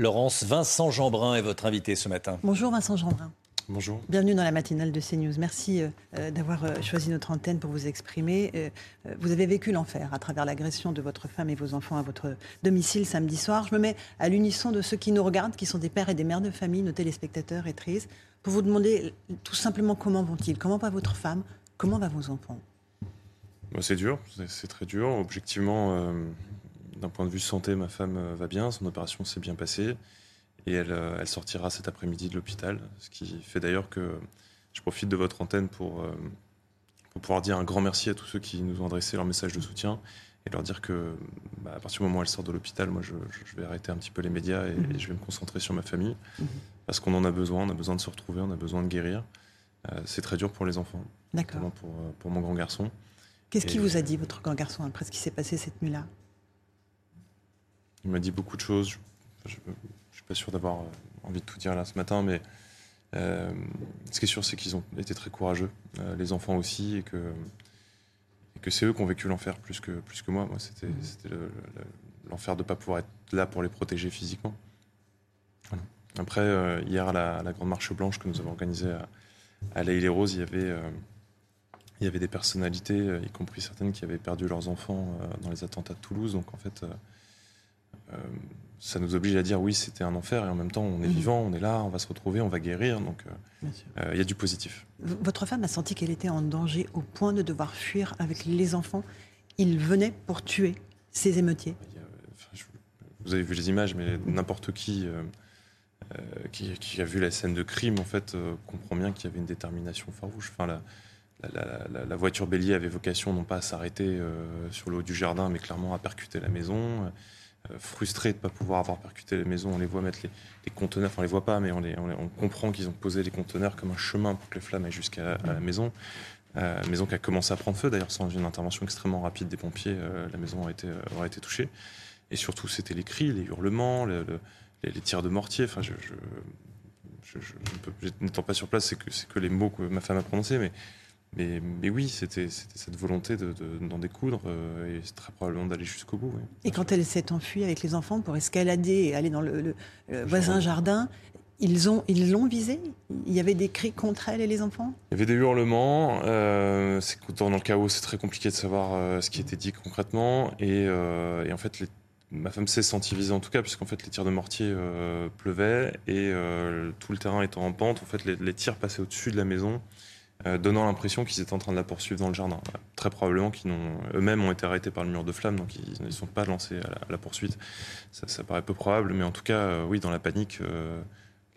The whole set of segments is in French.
Laurence, Vincent Jeanbrun est votre invité ce matin. Bonjour Vincent Jeanbrun. Bonjour. Bienvenue dans la matinale de CNews. Merci euh, euh, d'avoir euh, choisi notre antenne pour vous exprimer. Euh, vous avez vécu l'enfer à travers l'agression de votre femme et vos enfants à votre domicile samedi soir. Je me mets à l'unisson de ceux qui nous regardent, qui sont des pères et des mères de famille, nos téléspectateurs et tristes, pour vous demander tout simplement comment vont-ils? Comment va votre femme? Comment va vos enfants? Bah, c'est dur, c'est- c'est très dur. Objectivement, euh, d'un point de vue santé, ma femme euh, va bien, son opération s'est bien passée et elle, euh, elle sortira cet après-midi de l'hôpital. Ce qui fait d'ailleurs que je profite de votre antenne pour, euh, pour pouvoir dire un grand merci à tous ceux qui nous ont adressé leur message de soutien et leur dire que bah, à partir du moment où elle sort de l'hôpital, moi je, vais arrêter un petit peu les médias et, Mhm. et je vais me concentrer sur ma famille Mhm. parce qu'on en a besoin, on a besoin de se retrouver, on a besoin de guérir. Euh, c'est très dur pour les enfants, D'accord. notamment pour, pour mon grand garçon. Qu'est-ce qui vous a dit, votre grand garçon, après ce qui s'est passé cette nuit-là? Il m'a dit beaucoup de choses. Je ne suis pas sûr d'avoir euh, envie de tout dire là ce matin, mais euh, ce qui est sûr, c'est qu'ils ont été très courageux, euh, les enfants aussi, et que, et que c'est eux qui ont vécu l'enfer plus que, plus que moi. Moi, c'était le- le- l'enfer de ne pas pouvoir être là pour les protéger physiquement. Voilà. Après, euh, hier, à la, à la Grande Marche Blanche que nous avons organisée à, à les Roses, il y avait. il y avait des personnalités, y compris certaines qui avaient perdu leurs enfants dans les attentats de Toulouse. Donc en fait, ça nous oblige à dire oui, c'était un enfer et en même temps, on est Mhm. vivant, on est là, on va se retrouver, on va guérir. Donc euh, euh, il y a du positif. V- Votre femme a senti qu'elle était en danger au point de devoir fuir avec les enfants. Il venait pour tuer ces émeutiers. Il y a, euh, enfin, je- vous avez vu les images, mais n'importe qui, euh, euh, qui qui a vu la scène de crime en fait euh, comprend bien qu'il y avait une détermination farouche. Enfin, la, la, la- la- la voiture bélier avait vocation non pas à s'arrêter euh, sur le haut du jardin, mais clairement à percuter la maison. Euh, frustrés de ne pas pouvoir avoir percuté la maison, on les voit mettre les, les conteneurs, enfin on les voit pas, mais on, les, les- comprend qu'ils ont posé les conteneurs comme un chemin pour que les flammes aillent jusqu'à la maison. Euh, maison qui a commencé à prendre feu, d'ailleurs sans une intervention extrêmement rapide des pompiers, euh, la maison aurait été, aurait été touchée. Et surtout, c'était les cris, les hurlements, le- le- les, les tirs de mortier. Enfin, je, je, n'étant pas sur place, c'est que, que les mots que ma femme a prononcés, mais, mais, mais oui, c'était cette volonté d'en de, découdre euh, et très probablement d'aller jusqu'au bout. oui. Et quand elle s'est enfuie avec les enfants pour escalader et aller dans le, le- le voisin jardin, ils ont ils l'ont visée? Il y avait des cris contre elle et les enfants? Il y avait des hurlements. Euh, dans le chaos, c'est très compliqué de savoir euh, ce qui était dit concrètement. Et, euh, et en fait, les- ma femme s'est sentie visée en tout cas, puisqu'en fait, les tirs de mortier pleuvaient et tout le terrain étant en pente, en fait, les, les tirs passaient au-dessus de la maison, euh, donnant l'impression qu'ils étaient en train de la poursuivre dans le jardin. Très probablement qu'ils n'ont eux-mêmes ont été arrêtés par le mur de flammes, donc ils ne sont pas lancés à la, poursuite. Ça, ça paraît peu probable, mais en tout cas, euh, oui, dans la panique. euh,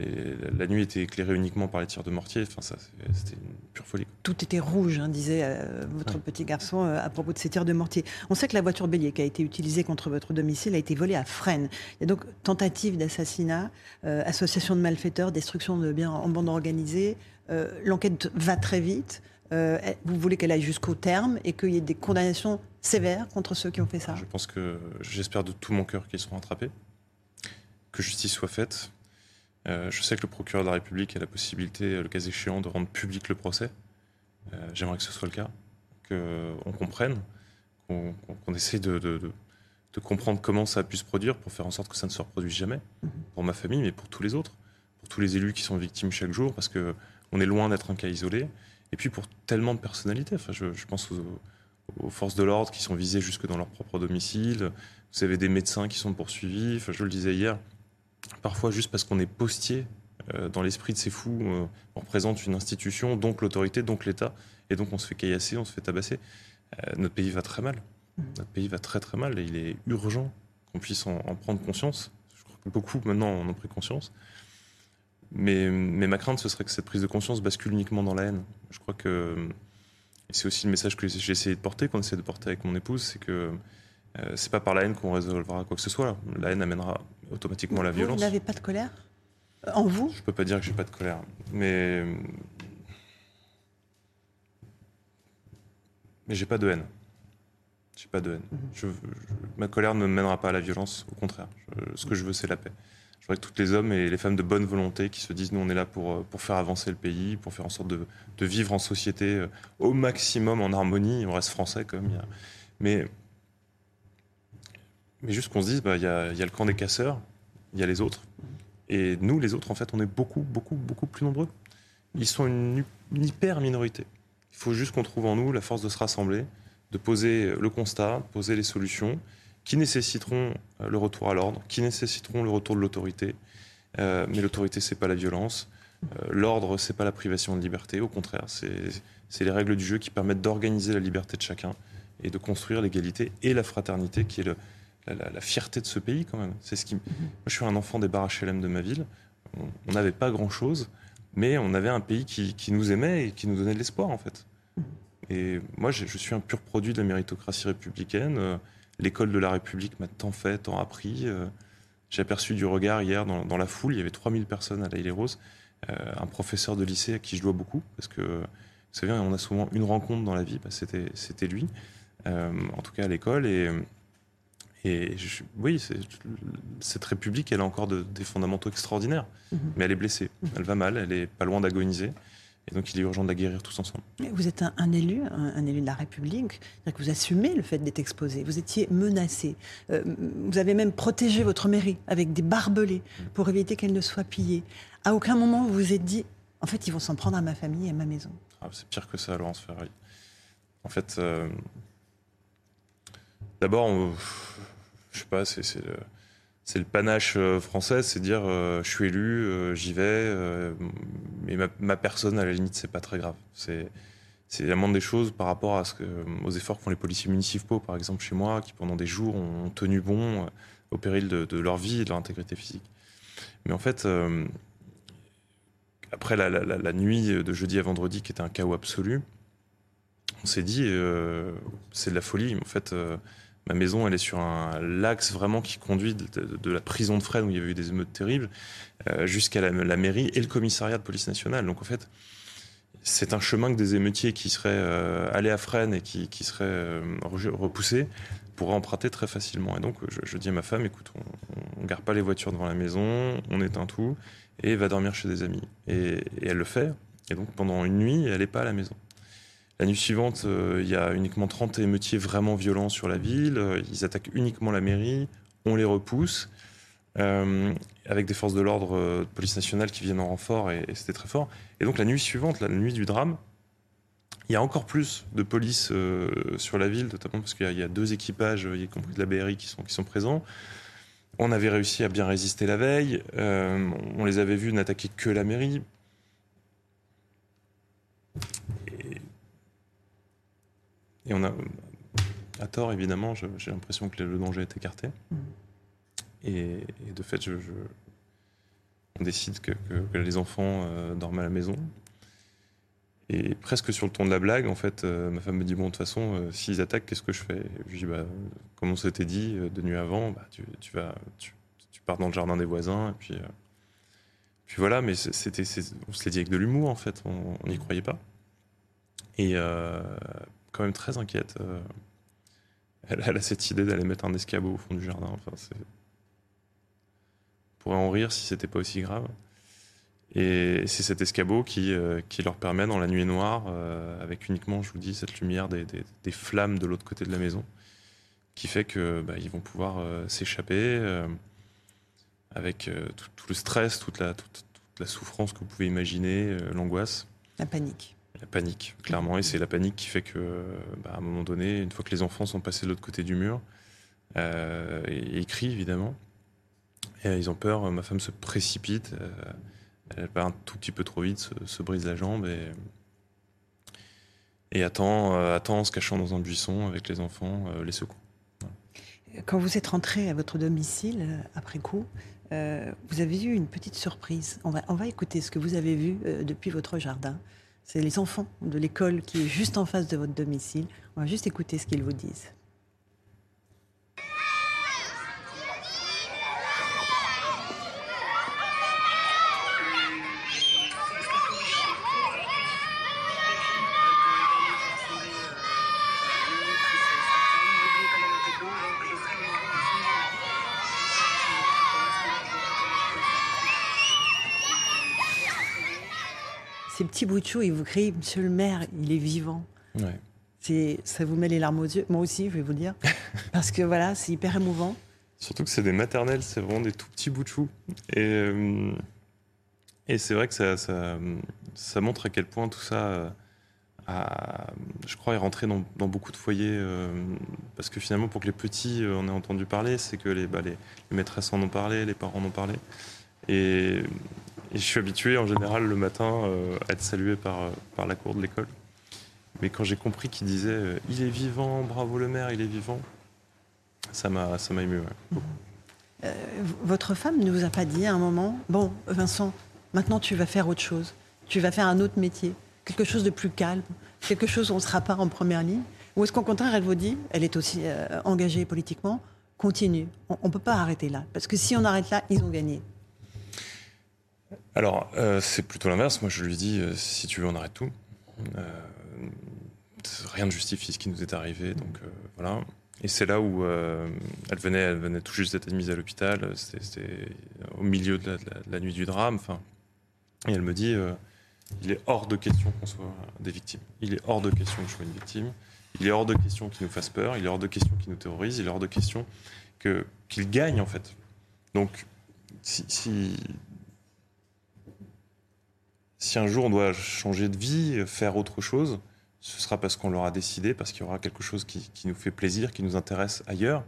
les- la, la nuit était éclairée uniquement par les tirs de mortier. Enfin, ça, c'était une pure folie. Tout était rouge, hein, disait euh, votre Ouais. petit garçon euh, à propos de ces tirs de mortier. On sait que la voiture bélier qui a été utilisée contre votre domicile a été volée à Fresnes. Il y a donc tentative d'assassinat, euh, association de malfaiteurs, destruction de biens en bande organisée. Euh, L'enquête va très vite. Euh, vous voulez qu'elle aille jusqu'au terme et qu'il y ait des condamnations sévères contre ceux qui ont fait ça? Je pense que j'espère de tout mon cœur qu'ils seront attrapés, que justice soit faite. Euh, je sais que le procureur de la République a la possibilité, euh, le cas échéant, de rendre public le procès. Euh, J'aimerais que ce soit le cas, qu'on comprenne, qu'on qu'on essaie de, de- de- de comprendre comment ça a pu se produire pour faire en sorte que ça ne se reproduise jamais, pour ma famille, mais pour tous les autres, pour tous les élus qui sont victimes chaque jour, parce que on est loin d'être un cas isolé, et puis pour tellement de personnalités. Enfin, je, je pense aux, aux forces de l'ordre qui sont visées jusque dans leur propre domicile. Vous avez des médecins qui sont poursuivis. Enfin, je le disais hier, parfois juste parce qu'on est postier euh, dans l'esprit de ces fous, euh, on représente une institution, donc l'autorité, donc l'État, et donc on se fait caillasser, on se fait tabasser. Euh, notre pays va très mal. Notre pays va très très mal et il est urgent qu'on puisse en, en prendre conscience. Je crois que beaucoup maintenant en ont pris conscience. Mais, mais ma crainte, ce serait que cette prise de conscience bascule uniquement dans la haine. Je crois que, c'est aussi le message que j'ai essayé de porter, qu'on essaie de porter avec mon épouse, c'est que Euh, c'est pas par la haine qu'on résolvera quoi que ce soit. La haine amènera automatiquement la violence. Vous n'avez pas de colère? En vous? Je peux pas dire que j'ai pas de colère, mais mais j'ai pas de haine. J'ai pas de haine. Mhm. Je, ma colère ne mènera pas à la violence, au contraire. ce que je veux, c'est la paix. Je voudrais que tous les hommes et les femmes de bonne volonté qui se disent nous on est là pour, euh, pour faire avancer le pays, pour faire en sorte de, de vivre en société euh, au maximum en harmonie. On reste français quand même. Mais, mais juste qu'on se dise, bah, il y, a, le camp des casseurs, il y a les autres. Et nous, les autres, en fait, on est beaucoup, beaucoup, beaucoup plus nombreux. Ils sont une, une hyper minorité. Il faut juste qu'on trouve en nous la force de se rassembler, de poser le constat, poser les solutions qui nécessiteront euh, le retour à l'ordre, qui nécessiteront le retour de l'autorité. Euh, mais l'autorité, c'est pas la violence. Euh, l'ordre, c'est pas la privation de liberté. Au contraire, c'est les règles du jeu qui permettent d'organiser la liberté de chacun et de construire l'égalité et la fraternité, qui est le, la, fierté de ce pays quand même. C'est ce qui. Moi, je suis un enfant des bars HLM de ma ville. On n'avait pas grand chose, mais on avait un pays qui, qui, nous aimait et qui nous donnait de l'espoir en fait. Et moi, je, suis un pur produit de la méritocratie républicaine l'école de la République m'a tant fait, tant appris. Euh, j'ai aperçu du regard hier dans, la foule, il y avait 3000 personnes à la Île Rose, euh, un professeur de lycée à qui je dois beaucoup, parce que, vous savez, on a souvent une rencontre dans la vie, bah, c'était, lui, euh, en tout cas à l'école, et, et oui, cette République, elle a encore des fondamentaux extraordinaires, mm-hmm. mais elle est blessée, mm-hmm. elle va mal, elle est pas loin d'agoniser. Et donc, il est urgent de la guérir tous ensemble. Vous êtes un, élu, un, élu de la République. Que vous assumez le fait d'être exposé. Vous étiez menacé. Euh, vous avez même protégé votre mairie avec des barbelés pour éviter qu'elle ne soit pillée. À aucun moment, vous vous êtes dit, en fait, ils vont s'en prendre à ma famille et à ma maison. Ah, c'est pire que ça, Laurence Ferrari. En fait, euh, d'abord, je sais pas, c'est le panache euh, français, c'est dire euh, je suis élu, euh, j'y vais, mais ma, personne à la limite c'est pas très grave. C'est c'est moindre des choses par rapport à ce que, aux efforts font les policiers municipaux, par exemple chez moi, qui pendant des jours ont tenu bon au péril de, leur vie et de leur intégrité physique. Mais en fait, après la, la, nuit de jeudi à vendredi qui était un chaos absolu, on s'est dit c'est de la folie. En fait Ma maison, elle est sur un l'axe vraiment qui conduit de, la prison de Fresnes où il y avait eu des émeutes terribles euh, jusqu'à la, mairie et le commissariat de police nationale. Donc en fait, c'est un chemin que des émeutiers qui seraient euh, allés à Fresnes et qui, seraient euh, repoussés pourraient emprunter très facilement. Et donc je, dis à ma femme, écoute, on, ne garde pas les voitures devant la maison, on éteint tout et va dormir chez des amis. Et, et elle le fait. Et donc pendant une nuit, elle n'est pas à la maison. La nuit suivante, euh, il y a uniquement 30 émeutiers vraiment violents sur la ville. Euh, ils attaquent uniquement la mairie. On les repousse. Euh, avec des forces de l'ordre de police nationale qui viennent en renfort, et, c'était très fort. Et donc la nuit suivante, la nuit du drame, il y a encore plus de police sur la ville, notamment parce qu'il y, a deux équipages, y compris de la BRI, qui sont, qui sont présents. On avait réussi à bien résister la veille. on les avait vus n'attaquer que la mairie. Et on a, à tort évidemment, j'ai l'impression que le danger est écarté. Et, de fait, je, on décide que, les enfants euh, dorment à la maison. Et presque sur le ton de la blague, en fait, euh, ma femme me dit Bon, de toute façon, euh, s'ils attaquent, qu'est-ce que je fais? Je dis bah, Comme on s'était dit de nuit avant, bah, tu, vas, tu, pars dans le jardin des voisins. Et puis, puis voilà, mais c'était, on se l'est dit avec de l'humour, en fait, on n'y croyait pas. Et quand même très inquiète. Euh, elle, a cette idée d'aller mettre un escabeau au fond du jardin. Enfin, c'est... On pourrait en rire si c'était pas aussi grave. Et c'est cet escabeau qui, euh, leur permet, dans la nuit noire, euh, avec uniquement, je vous dis, cette lumière des, flammes de l'autre côté de la maison, qui fait que bah, ils vont pouvoir s'échapper avec tout, le stress, toute, la souffrance que vous pouvez imaginer, l'angoisse. La panique. La panique, clairement. Et c'est la panique qui fait que, bah, à un moment donné, une fois que les enfants sont passés de l'autre côté du mur, euh, ils crient évidemment. Et ils ont peur. Ma femme se précipite. Euh, elle part un tout petit peu trop vite, se, brise la jambe et, et attend, euh, attend en se cachant dans un buisson avec les enfants les secours. Quand vous êtes rentré à votre domicile après coup, vous avez eu une petite surprise. On va écouter ce que vous avez vu depuis votre jardin. C'est les enfants de l'école qui est juste en face de votre domicile. On va juste écouter ce qu'ils vous disent. Ces petits bouts de chou, ils vous crient Monsieur le maire, il est vivant. Ouais. C'est, ça vous met les larmes aux yeux. Moi aussi, je vais vous dire. Parce que voilà, c'est hyper émouvant. Surtout que c'est des maternelles, c'est vraiment des tout petits bouts de chou. Et, euh, et c'est vrai que ça, ça, ça montre à quel point tout ça, euh, a, je crois, est rentré dans, dans beaucoup de foyers. euh, parce que finalement, pour que les petits en aient entendu parler, c'est que les, bah, les, les maîtresses en ont parlé, les parents en ont parlé. Et, je suis habitué en général le matin euh, à être salué par, euh, par la cour de l'école. Mais quand j'ai compris qu'il disait euh, Il est vivant, bravo le maire, il est vivant, ça m'a ému. ouais. Votre femme ne vous a pas dit à un moment Bon, Vincent, maintenant tu vas faire autre chose. Tu vas faire un autre métier. Quelque chose de plus calme. Quelque chose où on ne sera pas en première ligne. Ou est-ce qu'au contraire, elle vous dit Elle est aussi engagée politiquement. Continue. On ne peut pas arrêter là. Parce que si on arrête là, ils ont gagné. Alors, euh, c'est plutôt l'inverse. Moi, je lui dis, euh, si tu veux, on arrête tout. Euh, rien ne justifie ce qui nous est arrivé, donc voilà. Et c'est là où elle venait, elle venait tout juste d'être admise à l'hôpital. C'était au milieu de la, nuit du drame. Et elle me dit, il est hors de question qu'on soit des victimes. Il est hors de question que je sois une victime. Il est hors de question qu'il nous fasse peur. Il est hors de question qu'il nous terrorise. Il est hors de question que qu'il gagne en fait. Donc, si si un jour on doit changer de vie, faire autre chose, ce sera parce qu'on l'aura décidé, parce qu'il y aura quelque chose qui, nous fait plaisir, qui nous intéresse ailleurs,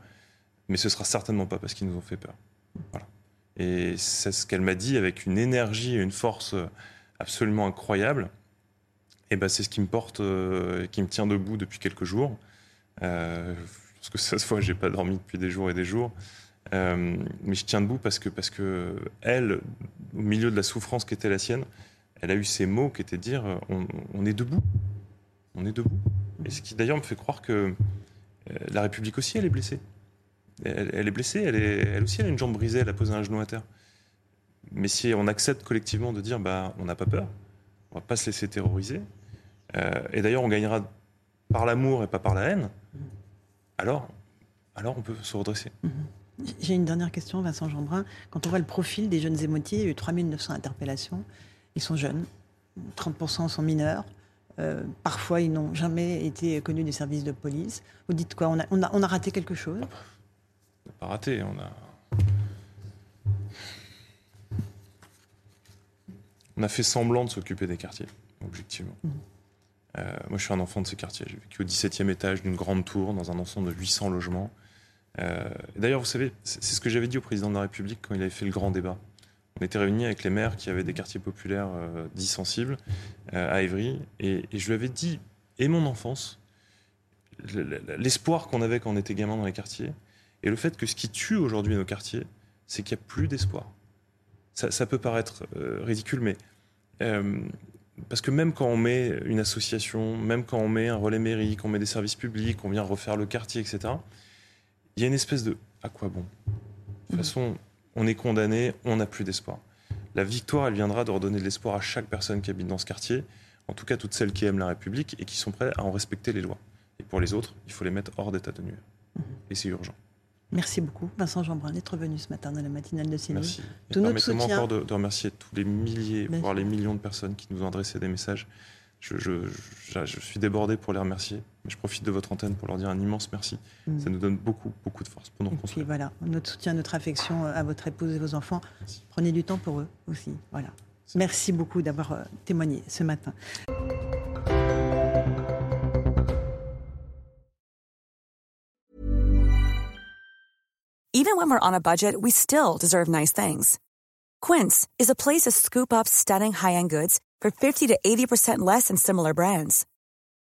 mais ce sera certainement pas parce qu'ils nous ont fait peur. Et c'est ce qu'elle m'a dit avec une énergie et une force absolument incroyable. Et ben c'est ce qui me porte, euh, qui me tient debout depuis quelques jours. Euh, parce que ça se voit, j'ai pas dormi depuis des jours et des jours. Euh, mais je tiens debout parce que, parce que elle, au milieu de la souffrance qui était la sienne, elle a eu ces mots qui étaient de dire euh, on, est debout. On est debout. Et ce qui d'ailleurs me fait croire que euh, la République aussi, elle est blessée. Elle, est blessée, elle, est, elle aussi, elle a une jambe brisée, elle a posé un genou à terre. Mais si on accepte collectivement de dire bah, on n'a pas peur, on va pas se laisser terroriser, euh, et d'ailleurs on gagnera par l'amour et pas par la haine, alors, alors on peut se redresser. J'ai une dernière question, Vincent Jeanbrun. Quand on voit le profil des jeunes émotiers, il y a eu 3900 interpellations. Ils sont jeunes, 30% sont mineurs. Euh, parfois, ils n'ont jamais été connus des services de police. Vous dites quoi? On a, on, a, on a raté quelque chose? On n'a pas raté, on a. On a fait semblant de s'occuper des quartiers, objectivement. Euh, moi, je suis un enfant de ces quartiers. J'ai vécu au 17e étage d'une grande tour, dans un ensemble de 800 logements. Euh, D'ailleurs, vous savez, c'est ce que j'avais dit au président de la République quand il avait fait le grand débat. On était réunis avec les maires qui avaient des quartiers populaires euh, dits sensibles euh, à Évry, et, et je lui avais dit, et mon enfance, le- le- l'espoir qu'on avait quand on était gamin dans les quartiers, et le fait que ce qui tue aujourd'hui nos quartiers, c'est qu'il n'y a plus d'espoir. Ça, ça peut paraître euh, ridicule, mais euh, parce que même quand on met une association, même quand on met un relais mairie, qu'on met des services publics, on vient refaire le quartier, etc., il y a une espèce de à quoi bon? De toute façon, on est condamné, on n'a plus d'espoir. La victoire, elle viendra de redonner de l'espoir à chaque personne qui habite dans ce quartier, en tout cas toutes celles qui aiment la République et qui sont prêtes à en respecter les lois. Et pour les autres, il faut les mettre hors d'état de nuire. Et c'est urgent. Merci beaucoup, Vincent Jeanbrun, d'être venu ce matin dans la matinale de CNews. Merci. Tout notre Permettez-moi soutien. encore de, de remercier tous les milliers, voire les millions de personnes qui nous ont adressé des messages. Je, je- je- je suis débordé pour les remercier, mais je profite de votre antenne pour leur dire un immense merci. Mm. Ça nous donne beaucoup, beaucoup de force pour nous Et puis reconstruire. voilà, notre soutien, notre affection euh, à votre épouse et vos enfants. Merci. Prenez du temps pour eux aussi. Voilà. Merci beaucoup d'avoir euh, témoigné ce matin. Even when we're on a budget, we still deserve nice things. Quince is a place to scoop up stunning high-end goods for 50 to 80% less than similar brands.